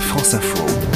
France Info.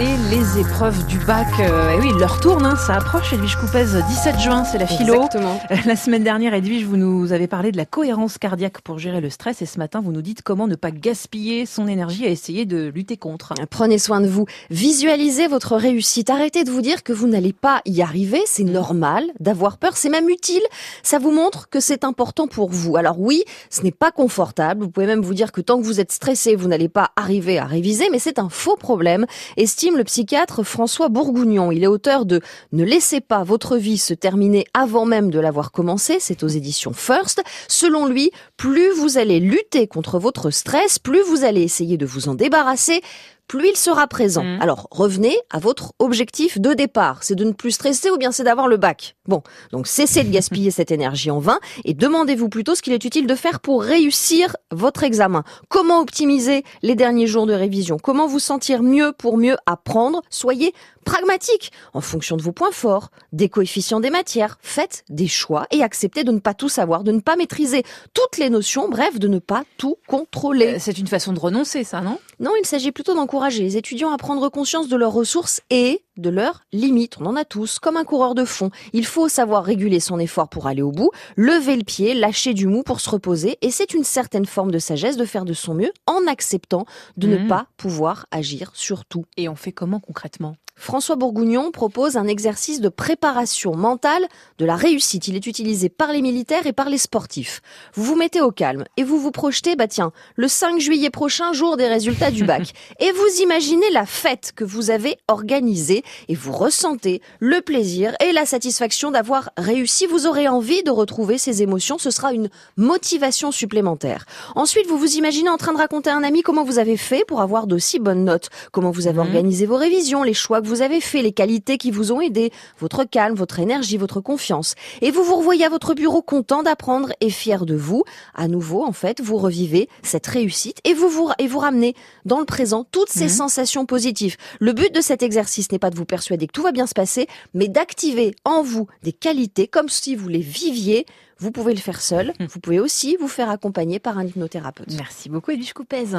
Et les épreuves du bac, euh, eh oui, leur tourne, hein, ça approche. Edwige Coupez, 17 juin, c'est la philo. Exactement. La semaine dernière, Edwige, vous nous avez parlé de la cohérence cardiaque pour gérer le stress. Et ce matin, vous nous dites comment ne pas gaspiller son énergie à essayer de lutter contre. Prenez soin de vous. Visualisez votre réussite. Arrêtez de vous dire que vous n'allez pas y arriver. C'est normal d'avoir peur. C'est même utile. Ça vous montre que c'est important pour vous. Alors oui, ce n'est pas confortable. Vous pouvez même vous dire que tant que vous êtes stressé, vous n'allez pas arriver à réviser. Mais c'est un faux problème. Estime le psychiatre François Bourgougnon. Il est auteur de Ne laissez pas votre vie se terminer avant même de l'avoir commencé. C'est aux éditions First. Selon lui, plus vous allez lutter contre votre stress, plus vous allez essayer de vous en débarrasser, plus il sera présent. Mmh. Alors revenez à votre objectif de départ. C'est de ne plus stresser ou bien c'est d'avoir le bac. Bon, donc cessez de gaspiller cette énergie en vain et demandez-vous plutôt ce qu'il est utile de faire pour réussir votre examen. Comment optimiser les derniers jours de révision? Comment vous sentir mieux pour mieux apprendre? Soyez pragmatique en fonction de vos points forts, des coefficients des matières. Faites des choix et acceptez de ne pas tout savoir, de ne pas maîtriser toutes les notions, bref, de ne pas tout contrôler. Euh, C'est une façon de renoncer, ça, non? Non, il s'agit plutôt d'encourager les étudiants à prendre conscience de leurs ressources et de leurs limites. On en a tous, comme un coureur de fond. Il faut savoir réguler son effort pour aller au bout, lever le pied, lâcher du mou pour se reposer, et c'est une certaine forme de sagesse de faire de son mieux en acceptant de ne Mhm. pas pouvoir agir sur tout. Et on fait comment concrètement? François Bourgougnon propose un exercice de préparation mentale de la réussite. Il est utilisé par les militaires et par les sportifs. Vous vous mettez au calme et vous vous projetez, bah tiens, le 5 juillet prochain, jour des résultats du bac. et vous imaginez la fête que vous avez organisée et vous ressentez le plaisir et la satisfaction d'avoir réussi. Vous aurez envie de retrouver ces émotions. Ce sera une motivation supplémentaire. Ensuite, vous vous imaginez en train de raconter à un ami comment vous avez fait pour avoir d'aussi bonnes notes, comment vous avez Mhm. organisé vos révisions, les choix que vous avez faits, les qualités qui vous ont aidé, votre calme, votre énergie, votre confiance. Et vous vous revoyez à votre bureau content d'apprendre et fier de vous. À nouveau, en fait, vous revivez cette réussite et vous vous, et vous ramenez dans le présent toutes ces Mhm. sensations positives. Le but de cet exercice n'est pas de vous persuader que tout va bien se passer, mais d'activer en vous des qualités comme si vous les viviez. Vous pouvez le faire seul. Vous pouvez aussi vous faire accompagner par un hypnothérapeute. Merci beaucoup, Edwige Coupez.